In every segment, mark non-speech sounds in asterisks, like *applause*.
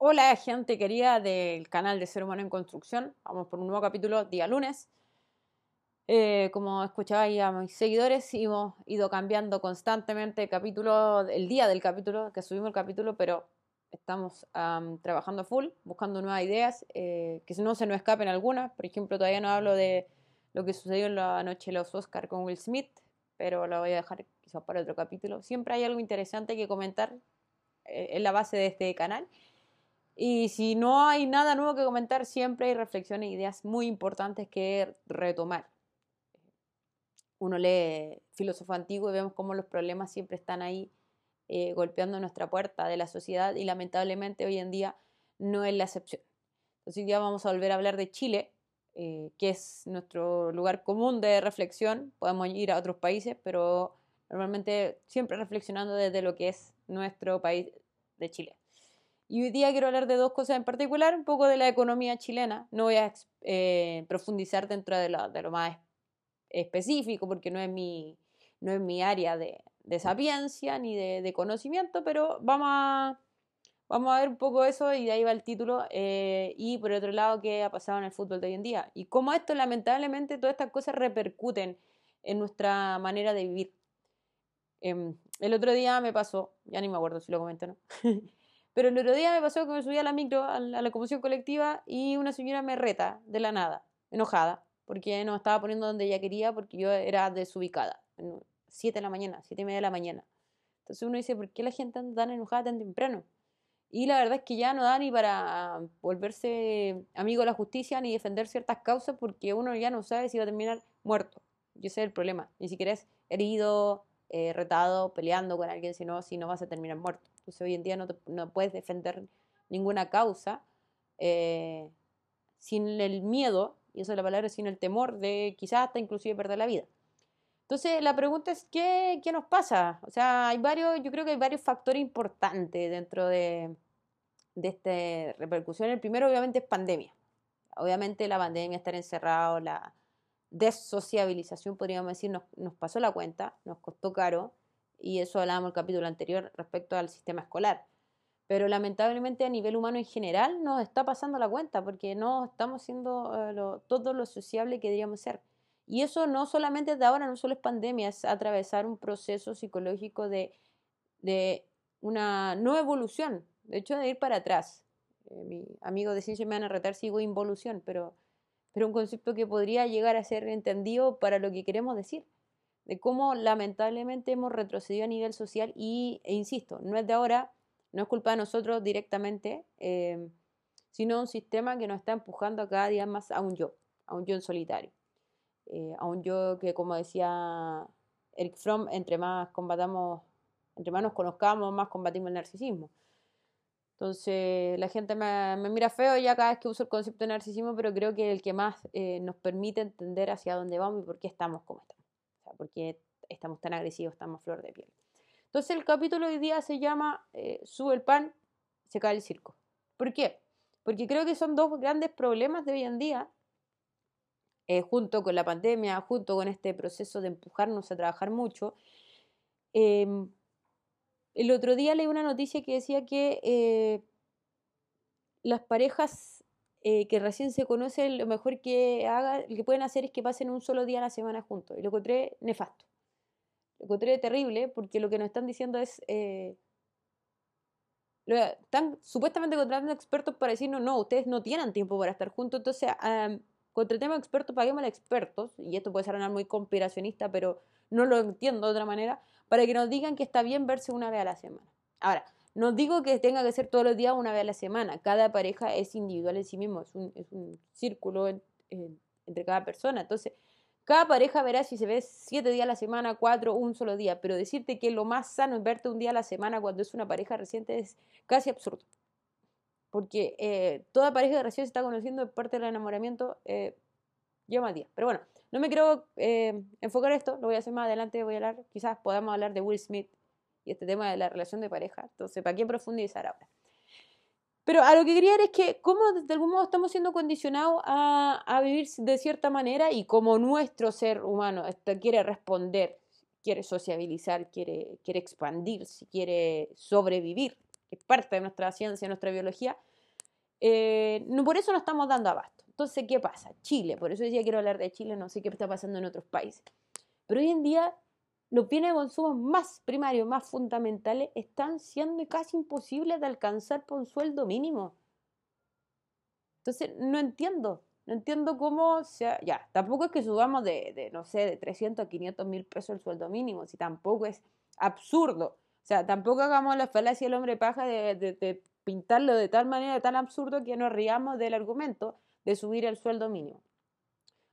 Hola gente querida del canal de Ser Humano en Construcción. Vamos por un nuevo capítulo día lunes. Eh, como escuchabais a mis seguidores, hemos ido cambiando constantemente el capítulo, el día del capítulo, que subimos el capítulo, pero estamos trabajando full, buscando nuevas ideas, eh, que no se nos escapen algunas. Por ejemplo, todavía no hablo de lo que sucedió en la noche de los Oscar con Will Smith, pero lo voy a dejar quizás para otro capítulo. Siempre hay algo interesante que comentar eh, en la base de este canal. Y si no hay nada nuevo que comentar, siempre hay reflexiones e ideas muy importantes que retomar. Uno lee filósofo antiguo y vemos cómo los problemas siempre están ahí eh, golpeando nuestra puerta de la sociedad y lamentablemente hoy en día no es la excepción. Entonces hoy día vamos a volver a hablar de Chile, eh, que es nuestro lugar común de reflexión. Podemos ir a otros países, pero normalmente siempre reflexionando desde lo que es nuestro país de Chile. Y hoy día quiero hablar de dos cosas en particular, un poco de la economía chilena. No voy a eh, profundizar dentro de lo, más específico porque no es mi, no es mi área de, de sapiencia ni de, conocimiento, pero vamos a, vamos a ver un poco eso y de ahí va el título. Eh, y por otro lado, qué ha pasado en el fútbol de hoy en día. Y cómo esto, lamentablemente, todas estas cosas repercuten en nuestra manera de vivir. Eh, el otro día me pasó, ya ni me acuerdo si lo comenté o no. *laughs* Pero el otro día me pasó que me subí a la micro, a la, locomoción colectiva, y una señora me reta de la nada, enojada, porque no estaba poniendo donde ella quería, porque yo era desubicada. 7 de la mañana, siete y media de la mañana. Entonces uno dice, ¿por qué la gente tan enojada tan temprano? Y la verdad es que ya no da ni para volverse amigo de la justicia ni defender ciertas causas porque uno ya no sabe si va a terminar muerto. Y ese es el problema. Ni siquiera es herido, eh, retado, peleando con alguien, sino si no vas a terminar muerto. Entonces hoy en día no, no puedes defender ninguna causa eh, sin el miedo, y eso es la palabra, sin el temor de quizás hasta inclusive perder la vida. Entonces la pregunta es, ¿qué, ¿qué, nos pasa? O sea, hay varios, yo creo que hay varios factores importantes dentro de, de esta repercusión. El primero obviamente es pandemia. Obviamente la pandemia, estar encerrado, la desociabilización, podríamos decir, nos, nos pasó la cuenta, nos costó caro y eso hablábamos el capítulo anterior respecto al sistema escolar. Pero lamentablemente a nivel humano en general nos está pasando la cuenta porque no estamos siendo eh, todo lo sociable que deberíamos ser. Y eso no solamente de ahora, no solo es pandemia, es atravesar un proceso psicológico de, de una no evolución, de hecho de ir para atrás. Eh, mi amigo de ciencia me van a retar sigo involución, pero, pero un concepto que podría llegar a ser entendido para lo que queremos decir de cómo lamentablemente hemos retrocedido a nivel social y, e insisto, no es de ahora, no es culpa de nosotros directamente, eh, sino un sistema que nos está empujando cada día más a un yo, a un yo en solitario, eh, a un yo que, como decía Eric Fromm, entre más combatamos, entre más nos conozcamos, más combatimos el narcisismo. Entonces, la gente me, mira feo ya cada vez que uso el concepto de narcisismo, pero creo que el que más eh, nos permite entender hacia dónde vamos y por qué estamos como estamos porque estamos tan agresivos, estamos flor de piel. Entonces el capítulo de hoy día se llama eh, Sube el pan, se cae el circo. ¿Por qué? Porque creo que son dos grandes problemas de hoy en día, eh, junto con la pandemia, junto con este proceso de empujarnos a trabajar mucho. El otro día leí una noticia que decía que eh, las parejas eh, que recién se conocen, lo mejor que, haga, que pueden hacer es que pasen un solo día a la semana juntos. Y lo encontré nefasto. Lo encontré terrible porque lo que nos están diciendo es... Eh, están supuestamente contratando expertos para decirnos, no, ustedes no tienen tiempo para estar juntos, entonces um, contratemos expertos, paguemos a expertos, y esto puede sonar muy conspiracionista, pero no lo entiendo de otra manera, para que nos digan que está bien verse una vez a la semana. Ahora, no digo que tenga que ser todos los días una vez a la semana. Cada pareja es individual en sí mismo, es un, círculo entre cada persona. Entonces, cada pareja verá si se ve siete días a la semana, cuatro, un solo día. Pero decirte que lo más sano es verte un día a la semana cuando es una pareja reciente es casi absurdo. Porque eh, toda pareja recién se está conociendo es parte del enamoramiento, eh, lleva día. Pero bueno, no me quiero eh, enfocar esto, lo voy a hacer más adelante, voy a hablar, quizás podamos hablar de Will Smith y este tema de la relación de pareja. Entonces, ¿para qué profundizar ahora? Pero a lo que quería es que cómo de algún modo estamos siendo condicionados a, vivir de cierta manera y como nuestro ser humano quiere responder, quiere sociabilizar, quiere, quiere expandirse, quiere sobrevivir, que es parte de nuestra ciencia, nuestra biología, eh, por eso no estamos dando abasto. Entonces, ¿qué pasa? Chile, por eso decía quiero hablar de Chile, no sé qué está pasando en otros países. Pero hoy en día los bienes de consumo más primarios, más fundamentales, están siendo casi imposibles de alcanzar por un sueldo mínimo. Entonces, no entiendo, no entiendo cómo ya, tampoco es que subamos de, no sé, de 300 a 500 mil pesos el sueldo mínimo, si tampoco es absurdo. O sea, tampoco hagamos la falacia del hombre paja de, de pintarlo de tal manera, tan absurdo que nos riamos del argumento de subir el sueldo mínimo.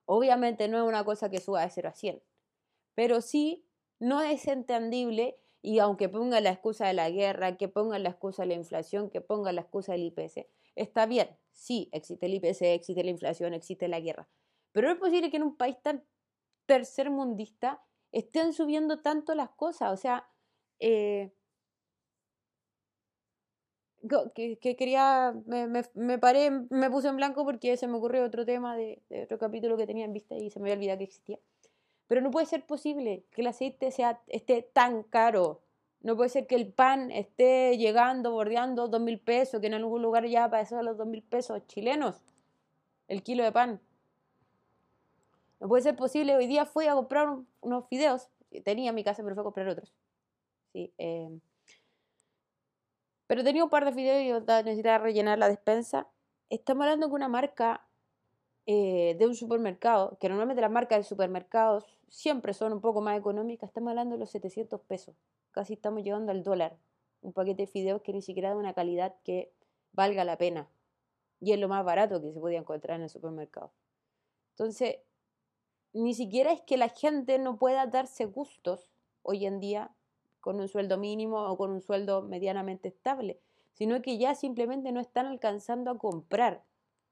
Obviamente no es una cosa que suba de 0 a 100, pero sí no es entendible y aunque ponga la excusa de la guerra, que ponga la excusa de la inflación, que ponga la excusa del IPC, está bien, sí, existe el IPC, existe la inflación, existe la guerra, pero no es posible que en un país tan tercermundista estén subiendo tanto las cosas, o sea, eh, que, quería, me, me, paré, me puse en blanco porque se me ocurrió otro tema de, otro capítulo que tenía en vista y se me había olvidado que existía. Pero no puede ser posible que el aceite sea, esté tan caro. No puede ser que el pan esté llegando, bordeando dos mil pesos, que en algún lugar ya pasó los dos mil pesos chilenos el kilo de pan. No puede ser posible. Hoy día fui a comprar unos fideos. Tenía en mi casa, pero fui a comprar otros. Sí, eh, pero tenía un par de fideos y necesitaba rellenar la despensa. Estamos hablando de una marca eh, de un supermercado, que normalmente las marcas de supermercados siempre son un poco más económicas. Estamos hablando de los 700 pesos. Casi estamos llegando al dólar. Un paquete de fideos que ni siquiera da una calidad que valga la pena. Y es lo más barato que se podía encontrar en el supermercado. Entonces, ni siquiera es que la gente no pueda darse gustos hoy en día con un sueldo mínimo o con un sueldo medianamente estable, sino que ya simplemente no están alcanzando a comprar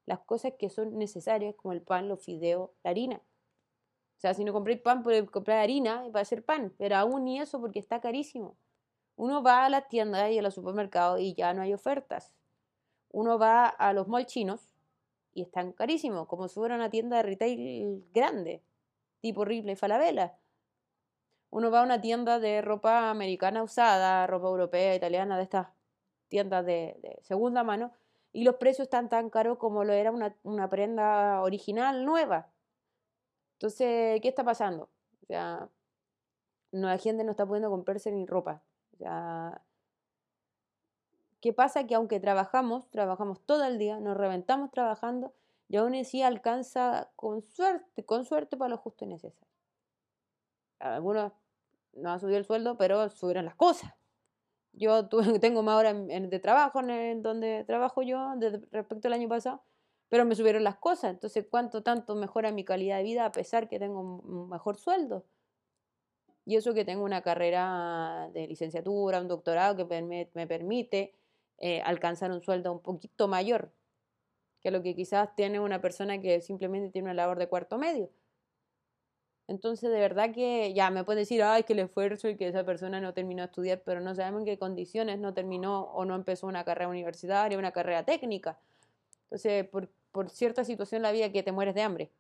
las cosas que son necesarias, como el pan, los fideos, la harina. O sea, si no compréis pan, podéis comprar harina va a ser pan, pero aún ni eso porque está carísimo. Uno va a las tiendas y a los supermercados y ya no hay ofertas. Uno va a los malls chinos y están carísimos, como si fuera una tienda de retail grande, tipo Ripley y Falabella uno va a una tienda de ropa americana usada, ropa europea, italiana, de estas tiendas de, segunda mano, y los precios están tan caros como lo era una, una, prenda original nueva. Entonces, ¿qué está pasando? O sea, la gente no está pudiendo comprarse ni ropa. ¿qué pasa? Que aunque trabajamos, trabajamos todo el día, nos reventamos trabajando, y aún así alcanza con suerte, con suerte para lo justo y necesario. Algunos no ha subido el sueldo, pero subieron las cosas. Yo *laughs* tengo más horas de trabajo en donde trabajo yo respecto al año pasado, pero me subieron las cosas. Entonces, ¿cuánto tanto mejora mi calidad de vida a pesar que tengo un mejor sueldo? Y eso que tengo una carrera de licenciatura, un doctorado que me, permite eh, alcanzar un sueldo un poquito mayor que lo que quizás tiene una persona que simplemente tiene una labor de cuarto medio. Entonces, de verdad que ya me pueden decir, ay, que el esfuerzo y que esa persona no terminó de estudiar, pero no sabemos en qué condiciones no terminó o no empezó una carrera universitaria, una carrera técnica. Entonces, por, por cierta situación en la vida que te mueres de hambre.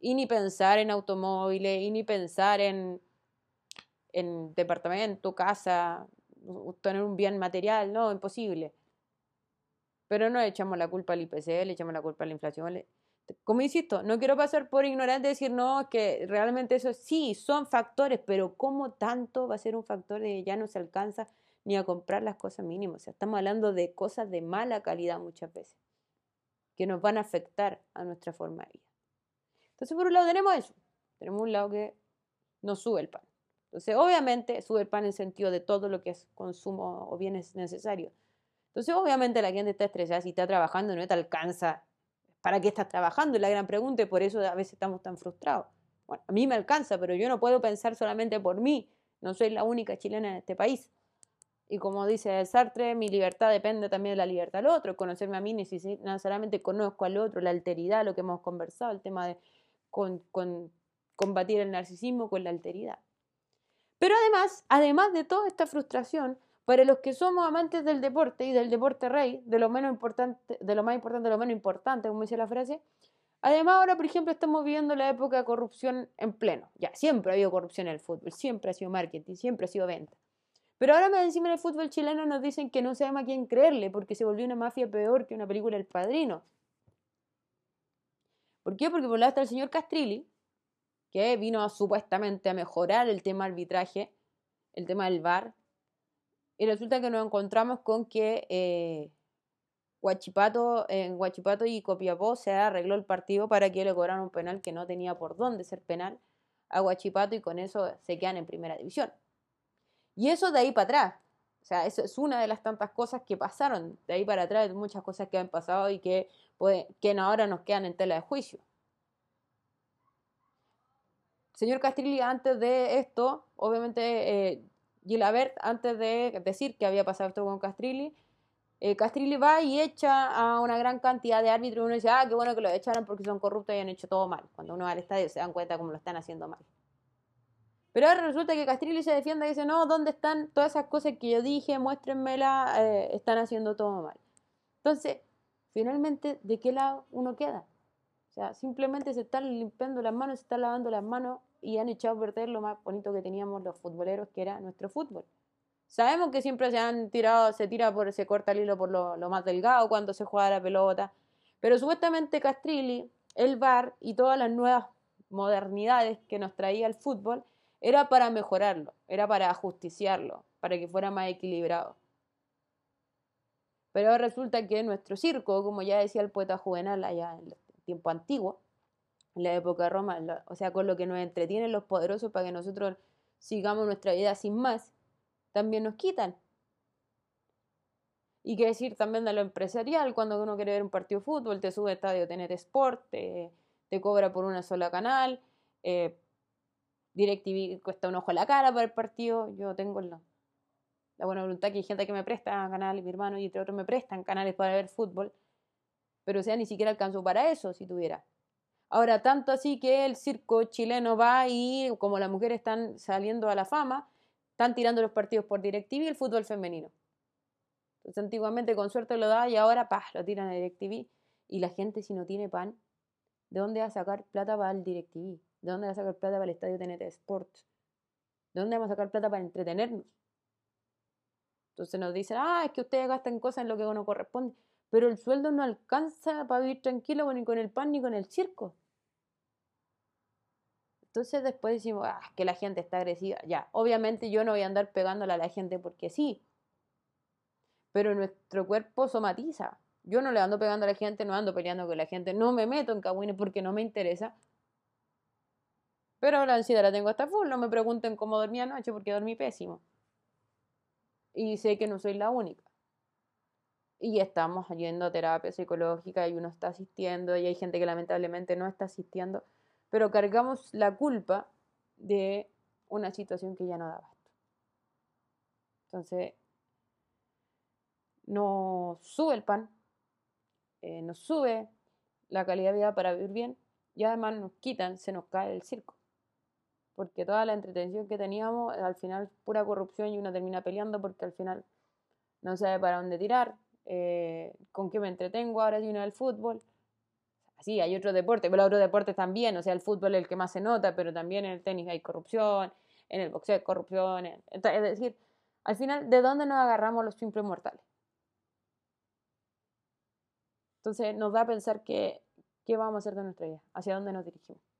Y ni pensar en automóviles, y ni pensar en, en departamento, casa, tener un bien material, no, imposible. Pero no le echamos la culpa al IPC, le echamos la culpa a la inflación, como insisto, no quiero pasar por ignorante y decir, no, que realmente eso sí, son factores, pero ¿cómo tanto va a ser un factor de que ya no se alcanza ni a comprar las cosas mínimas? O sea, estamos hablando de cosas de mala calidad muchas veces, que nos van a afectar a nuestra forma de vida. Entonces, por un lado tenemos eso, tenemos un lado que nos sube el pan. Entonces, obviamente, sube el pan en sentido de todo lo que es consumo o bienes necesarios. Entonces, obviamente, la gente está estresada si está trabajando no te alcanza ¿Para qué estás trabajando? Es la gran pregunta y por eso a veces estamos tan frustrados. Bueno, a mí me alcanza, pero yo no puedo pensar solamente por mí. No soy la única chilena en este país. Y como dice Sartre, mi libertad depende también de la libertad del otro. Conocerme a mí necesariamente conozco al otro, la alteridad, lo que hemos conversado, el tema de combatir el narcisismo con la alteridad. Pero además, además de toda esta frustración, para los que somos amantes del deporte y del deporte rey, de lo, menos importante, de lo más importante de lo menos importante, como dice la frase, además ahora, por ejemplo, estamos viviendo la época de corrupción en pleno. Ya, siempre ha habido corrupción en el fútbol, siempre ha sido marketing, siempre ha sido venta. Pero ahora más encima en el fútbol chileno nos dicen que no sabemos a quién creerle porque se volvió una mafia peor que una película El Padrino. ¿Por qué? Porque por un lado está el señor Castrilli, que vino supuestamente a mejorar el tema arbitraje, el tema del VAR, y resulta que nos encontramos con que eh, Guachipato, en Guachipato y Copiapó se arregló el partido para que le cobraran un penal que no tenía por dónde ser penal a Guachipato y con eso se quedan en primera división. Y eso de ahí para atrás. O sea, eso es una de las tantas cosas que pasaron de ahí para atrás, muchas cosas que han pasado y que, que ahora nos quedan en tela de juicio. Señor Castrilli, antes de esto, obviamente, eh, Gilabert, antes de decir que había pasado esto con Castrilli, eh, Castrilli va y echa a una gran cantidad de árbitros y uno dice, ah, qué bueno que lo echaron porque son corruptos y han hecho todo mal. Cuando uno va al estadio se dan cuenta cómo lo están haciendo mal. Pero ahora resulta que Castrilli se defiende y dice, no, ¿dónde están todas esas cosas que yo dije? Muéstrenmela, eh, están haciendo todo mal. Entonces, finalmente, ¿de qué lado uno queda? O sea, simplemente se están limpiando las manos, se están lavando las manos y han echado a perder lo más bonito que teníamos los futboleros, que era nuestro fútbol. Sabemos que siempre se han tirado, se tira por, se corta el hilo por lo, más delgado cuando se juega la pelota, pero supuestamente Castrilli, el VAR y todas las nuevas modernidades que nos traía el fútbol era para mejorarlo, era para ajusticiarlo, para que fuera más equilibrado. Pero resulta que nuestro circo, como ya decía el poeta Juvenal allá en el tiempo antiguo, en la época de Roma, o sea, con lo que nos entretienen los poderosos para que nosotros sigamos nuestra vida sin más, también nos quitan. Y qué decir también de lo empresarial, cuando uno quiere ver un partido de fútbol, te sube estadio Tener Sport, te, cobra por una sola canal, eh, DirecTV cuesta un ojo a la cara para el partido. Yo tengo la, la buena voluntad que hay gente que me presta canales, mi hermano y entre otros me prestan canales para ver fútbol. Pero o sea, ni siquiera alcanzó para eso si tuviera. Ahora, tanto así que el circo chileno va y como las mujeres están saliendo a la fama, están tirando los partidos por DirecTV el fútbol femenino. Entonces, antiguamente con suerte lo da y ahora, pa, lo tiran a DirecTV. Y la gente, si no tiene pan, ¿de dónde va a sacar plata para el DirecTV? ¿De dónde va a sacar plata para el estadio TNT Sports? ¿De dónde vamos a sacar plata para entretenernos? Entonces nos dicen, ah, es que ustedes gastan cosas en lo que uno corresponde. Pero el sueldo no alcanza para vivir tranquilo ni con el pan ni con el circo. Entonces después decimos, ah, que la gente está agresiva. Ya, obviamente yo no voy a andar pegándole a la gente porque sí. Pero nuestro cuerpo somatiza. Yo no le ando pegando a la gente, no ando peleando con la gente, no me meto en cagüines porque no me interesa, pero la ansiedad la tengo hasta full. No me pregunten cómo dormí anoche porque dormí pésimo. Y sé que no soy la única. Y estamos yendo a terapia psicológica y uno está asistiendo y hay gente que lamentablemente no está asistiendo. Pero cargamos la culpa de una situación que ya no da abasto. Entonces, nos sube el pan, eh, nos sube la calidad de vida para vivir bien y además nos quitan, se nos cae el circo porque toda la entretención que teníamos al final pura corrupción y uno termina peleando porque al final no sabe para dónde tirar, eh, con qué me entretengo, ahora si uno del fútbol. Sí, hay otros deportes, pero otros deportes también, o sea, el fútbol es el que más se nota, pero también en el tenis hay corrupción, en el boxeo hay corrupción, es decir, al final, ¿de dónde nos agarramos los simples mortales? Entonces nos da a pensar que, qué vamos a hacer de nuestra vida, hacia dónde nos dirigimos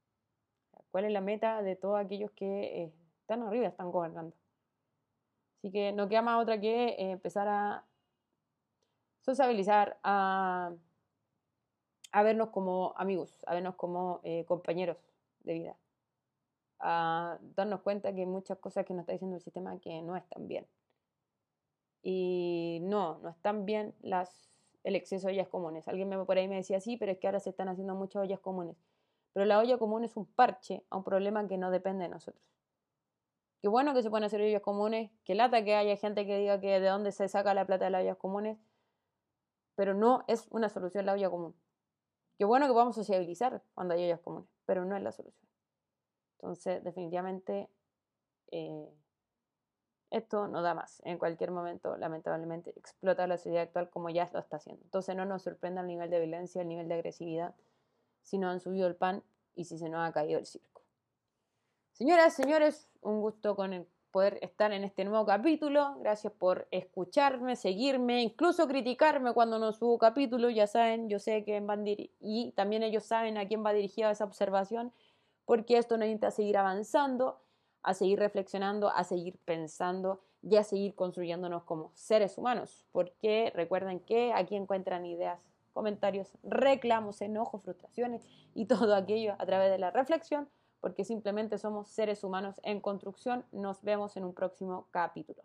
cuál es la meta de todos aquellos que eh, están arriba, están gobernando. Así que no queda más otra que eh, empezar a sociabilizar, a, vernos como amigos, a vernos como eh, compañeros de vida, a darnos cuenta que hay muchas cosas que nos está diciendo el sistema que no están bien. Y no, no están bien las, el exceso de ollas comunes. Alguien me, por ahí me decía, sí, pero es que ahora se están haciendo muchas ollas comunes. Pero la olla común es un parche a un problema que no depende de nosotros. Qué bueno que se pueden hacer ollas comunes, qué lata que haya gente que diga que de dónde se saca la plata de las ollas comunes, pero no es una solución la olla común. Qué bueno que podamos sociabilizar cuando hay ollas comunes, pero no es la solución. Entonces, definitivamente, eh, esto no da más. En cualquier momento, lamentablemente, explota la sociedad actual como ya lo está haciendo. Entonces, no nos sorprenda el nivel de violencia, el nivel de agresividad si no han subido el pan y si se nos ha caído el circo. Señoras, señores, un gusto con poder estar en este nuevo capítulo. Gracias por escucharme, seguirme, incluso criticarme cuando no subo capítulo. Ya saben, yo sé que van y también ellos saben a quién va dirigida esa observación, porque esto necesita seguir avanzando, a seguir reflexionando, a seguir pensando y a seguir construyéndonos como seres humanos. Porque recuerden que aquí encuentran ideas, comentarios, reclamos, enojos, frustraciones y *laughs* todo aquello a través de la reflexión porque simplemente somos seres humanos en construcción. Nos vemos en un próximo capítulo.